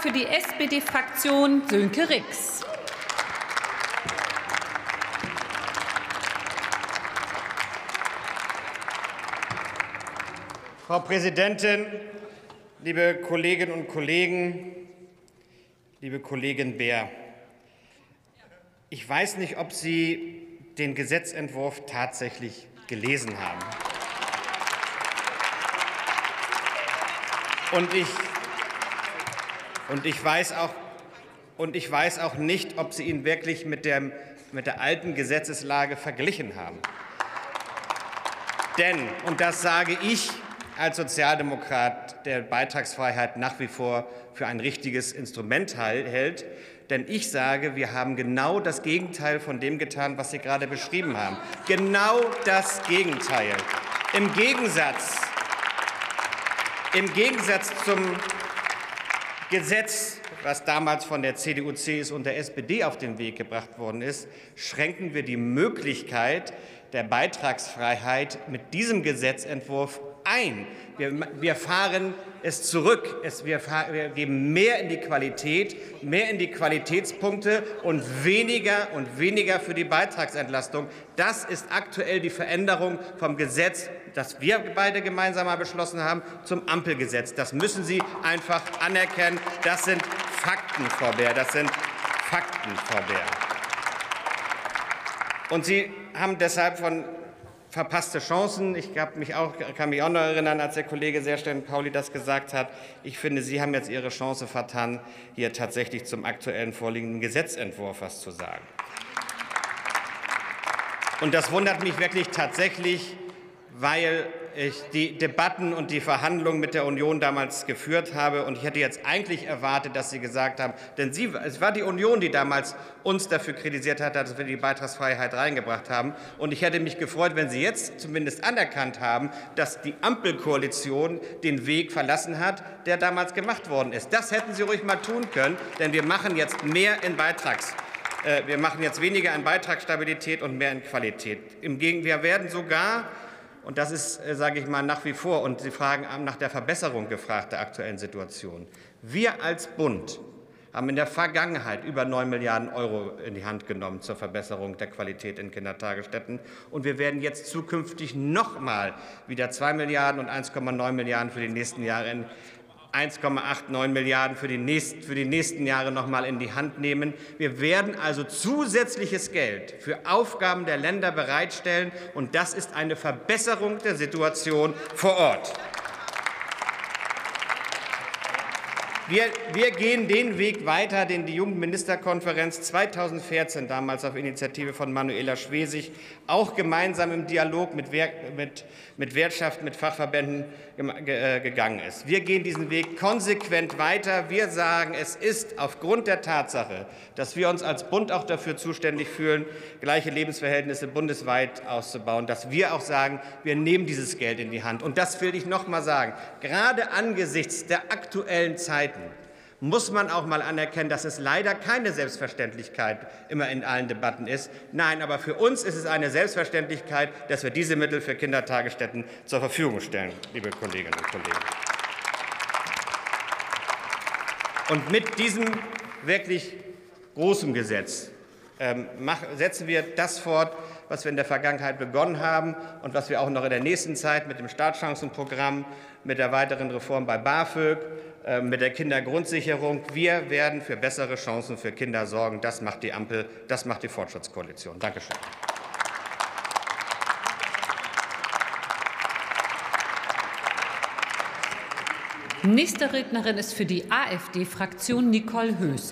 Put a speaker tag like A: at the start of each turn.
A: Für die SPD-Fraktion Sönke Rix.
B: Frau Präsidentin, liebe Kolleginnen und Kollegen, liebe Kollegin Beer! Ich weiß nicht, ob Sie den Gesetzentwurf tatsächlich gelesen haben. Und ich, und ich, weiß, auch, und ich weiß auch nicht, ob Sie ihn wirklich mit der, mit der alten Gesetzeslage verglichen haben. Denn, und das sage ich als Sozialdemokrat, der Beitragsfreiheit nach wie vor für ein richtiges Instrument hält, denn ich sage, wir haben genau das Gegenteil von dem getan, was Sie gerade beschrieben haben. Genau das Gegenteil. Im Gegensatz, im Gegensatz zum Gesetz, was damals von der CDU, CSU und der SPD auf den Weg gebracht worden ist, schränken wir die Möglichkeit der Beitragsfreiheit mit diesem Gesetzentwurf ein. Wir, wir fahren es zurück. Es, wir, wir, geben mehr in die Qualität, mehr in die Qualitätspunkte und weniger und weniger für die Beitragsentlastung. Das ist aktuell die Veränderung vom Gesetz, das wir beide gemeinsam mal beschlossen haben, zum Ampelgesetz. Das müssen Sie einfach anerkennen. Das sind Fakten, Frau Bär. Das sind Fakten, Frau Bär. Und Sie haben deshalb von verpasste Chancen. Ich mich auch, kann mich auch noch erinnern, als der Kollege Serstein-Pauli das gesagt hat. Ich finde, Sie haben jetzt Ihre Chance vertan, hier tatsächlich zum aktuellen vorliegenden Gesetzentwurf was zu sagen. Und das wundert mich wirklich tatsächlich, weil ich die Debatten und die Verhandlungen mit der Union damals geführt habe. Und ich hätte jetzt eigentlich erwartet, dass Sie gesagt haben, denn Sie, es war die Union, die damals uns dafür kritisiert hat, dass wir die Beitragsfreiheit reingebracht haben. Und ich hätte mich gefreut, wenn Sie jetzt zumindest anerkannt haben, dass die Ampelkoalition den Weg verlassen hat, der damals gemacht worden ist. Das hätten Sie ruhig mal tun können, denn wir machen jetzt mehr in Beitrags äh, wir machen jetzt weniger in Beitragsstabilität und mehr in Qualität. Im Gegenteil, wir werden sogar und das ist, äh, sage ich mal, nach wie vor, und Sie fragen nach der Verbesserung gefragt der aktuellen Situation. Wir als Bund haben in der Vergangenheit über 9 Milliarden Euro in die Hand genommen zur Verbesserung der Qualität in Kindertagesstätten. Und wir werden jetzt zukünftig noch mal wieder 2 Milliarden und 1,9 Milliarden für die nächsten Jahre in 1,89 Milliarden für die, nächsten, für die nächsten Jahre noch mal in die Hand nehmen. Wir werden also zusätzliches Geld für Aufgaben der Länder bereitstellen, und das ist eine Verbesserung der Situation vor Ort. Wir, wir, gehen den Weg weiter, den die Jugendministerkonferenz 2014 damals auf Initiative von Manuela Schwesig auch gemeinsam im Dialog mit, mit, mit Wirtschaft, mit Fachverbänden äh, gegangen ist. Wir gehen diesen Weg konsequent weiter. Wir sagen, es ist aufgrund der Tatsache, dass wir uns als Bund auch dafür zuständig fühlen, gleiche Lebensverhältnisse bundesweit auszubauen, dass wir auch sagen, wir nehmen dieses Geld in die Hand. Und das will ich noch mal sagen. Gerade angesichts der aktuellen Zeiten muss man auch mal anerkennen, dass es leider keine Selbstverständlichkeit immer in allen Debatten ist. Nein, aber für uns ist es eine Selbstverständlichkeit, dass wir diese Mittel für Kindertagesstätten zur Verfügung stellen, liebe Kolleginnen und Kollegen. Und mit diesem wirklich großen Gesetz ähm, setzen wir das fort, was wir in der Vergangenheit begonnen haben und was wir auch noch in der nächsten Zeit mit dem Startchancenprogramm, mit der weiteren Reform bei BAföG, mit der Kindergrundsicherung. Wir werden für bessere Chancen für Kinder sorgen. Das macht die Ampel, das macht die Fortschrittskoalition. Dankeschön.
A: Nächste Rednerin ist für die AfD-Fraktion Nicole Höst.